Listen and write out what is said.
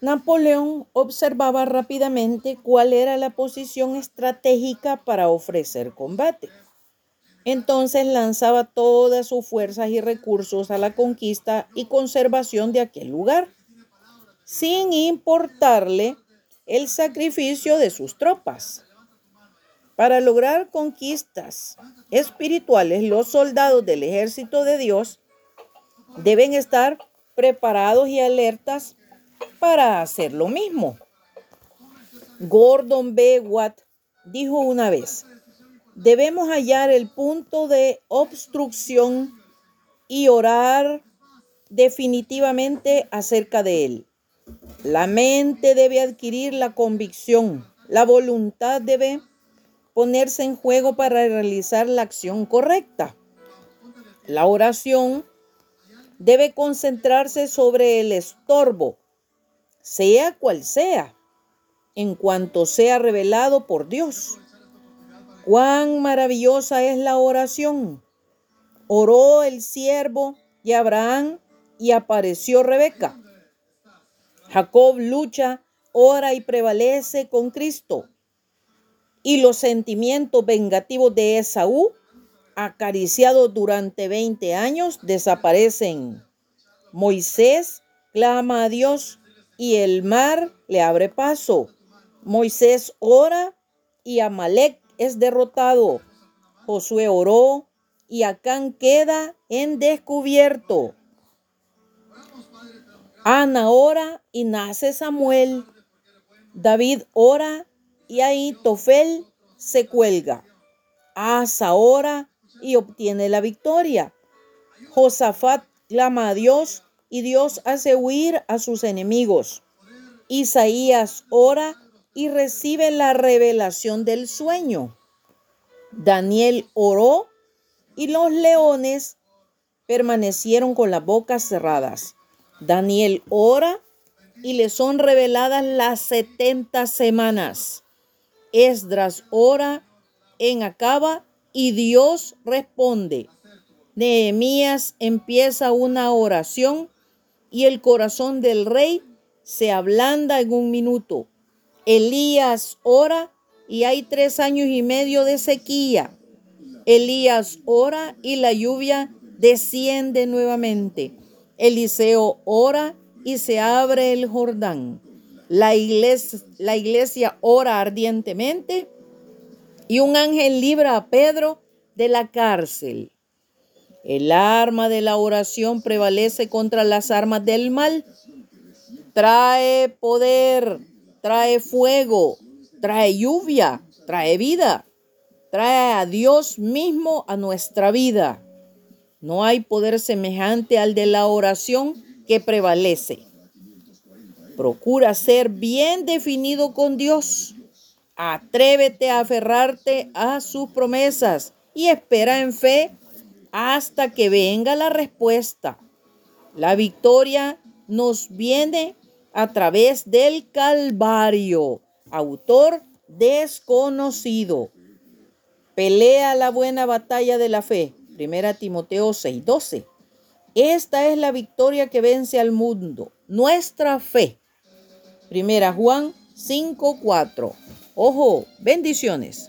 Napoleón observaba rápidamente cuál era la posición estratégica para ofrecer combate. Entonces lanzaba todas sus fuerzas y recursos a la conquista y conservación de aquel lugar, sin importarle el sacrificio de sus tropas. Para lograr conquistas espirituales, los soldados del ejército de Dios deben estar preparados y alertas para hacer lo mismo. Gordon B. Watt dijo una vez, debemos hallar el punto de obstrucción y orar definitivamente acerca de él. La mente debe adquirir la convicción, la voluntad debe ponerse en juego para realizar la acción correcta. La oración debe concentrarse sobre el estorbo, sea cual sea, en cuanto sea revelado por Dios. Cuán maravillosa es la oración. Oró el siervo de Abraham y apareció Rebeca. Jacob lucha, ora y prevalece con Cristo. Y los sentimientos vengativos de Esaú, acariciados durante 20 años, desaparecen. Moisés clama a Dios y el mar le abre paso. Moisés ora y Amalek es derrotado. Josué oró y Acán queda en descubierto. Ana ora y nace Samuel. David ora y ahí Tofel se cuelga. Asa ora y obtiene la victoria. Josafat clama a Dios y Dios hace huir a sus enemigos. Isaías ora y recibe la revelación del sueño. Daniel oró y los leones permanecieron con las bocas cerradas. Daniel ora y le son reveladas las setenta semanas. Esdras ora en Acaba y Dios responde. Nehemías empieza una oración y el corazón del rey se ablanda en un minuto. Elías ora y hay tres años y medio de sequía. Elías ora y la lluvia desciende nuevamente. Eliseo ora y se abre el Jordán. La iglesia, la iglesia ora ardientemente y un ángel libra a Pedro de la cárcel. El arma de la oración prevalece contra las armas del mal. Trae poder, trae fuego, trae lluvia, trae vida, trae a Dios mismo a nuestra vida. No hay poder semejante al de la oración que prevalece. Procura ser bien definido con Dios. Atrévete a aferrarte a sus promesas y espera en fe hasta que venga la respuesta. La victoria nos viene a través del Calvario, autor desconocido. Pelea la buena batalla de la fe. Primera Timoteo 6:12. Esta es la victoria que vence al mundo, nuestra fe. Primera Juan 5:4. Ojo, bendiciones.